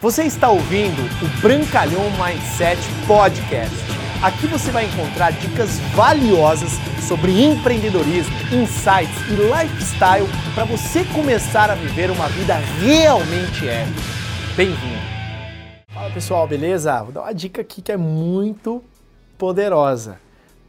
Você está ouvindo o Brancalhão Mindset Podcast. Aqui você vai encontrar dicas valiosas sobre empreendedorismo, insights e lifestyle para você começar a viver uma vida realmente épica. Bem-vindo! Fala pessoal, beleza? Vou dar uma dica aqui que é muito poderosa,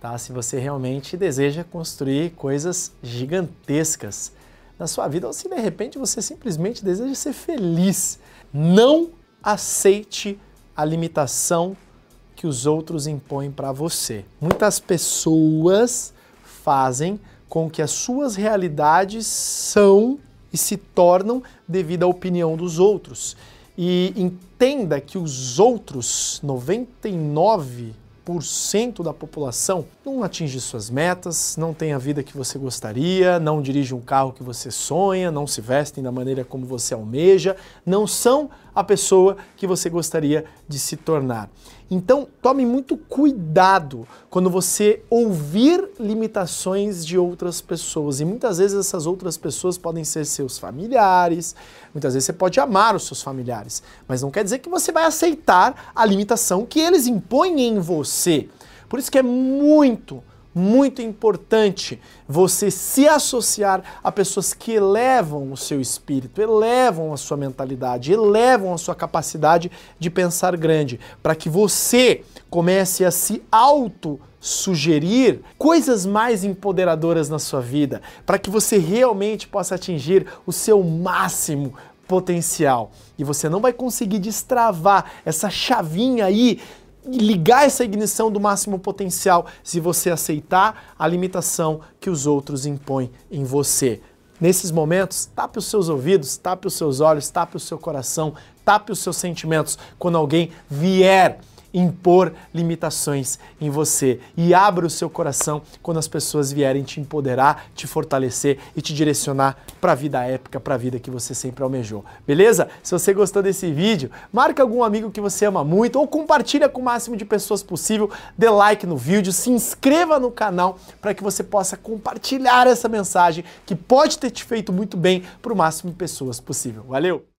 tá? Se você realmente deseja construir coisas gigantescas na sua vida ou se de repente você simplesmente deseja ser feliz. Não aceite a limitação que os outros impõem para você. Muitas pessoas fazem com que as suas realidades são e se tornam devido à opinião dos outros. E entenda que os outros 99 cento da população não atinge suas metas, não tem a vida que você gostaria, não dirige um carro que você sonha, não se vestem da maneira como você almeja, não são a pessoa que você gostaria de se tornar. Então, tome muito cuidado quando você ouvir limitações de outras pessoas. E muitas vezes essas outras pessoas podem ser seus familiares, muitas vezes você pode amar os seus familiares, mas não quer dizer que você vai aceitar a limitação que eles impõem em você. Por isso que é muito, muito importante você se associar a pessoas que elevam o seu espírito, elevam a sua mentalidade, elevam a sua capacidade de pensar grande, para que você comece a se auto sugerir coisas mais empoderadoras na sua vida, para que você realmente possa atingir o seu máximo potencial. E você não vai conseguir destravar essa chavinha aí ligar essa ignição do máximo potencial se você aceitar a limitação que os outros impõem em você. Nesses momentos, tape os seus ouvidos, tape os seus olhos, tape o seu coração, tape os seus sentimentos quando alguém vier impor limitações em você. E abra o seu coração quando as pessoas vierem te empoderar, te fortalecer e te direcionar para a vida épica, para a vida que você sempre almejou. Beleza? Se você gostou desse vídeo, marque algum amigo que você ama muito ou compartilha com o máximo de pessoas possível, dê like no vídeo, se inscreva no canal para que você possa compartilhar essa mensagem que pode ter te feito muito bem para o máximo de pessoas possível. Valeu!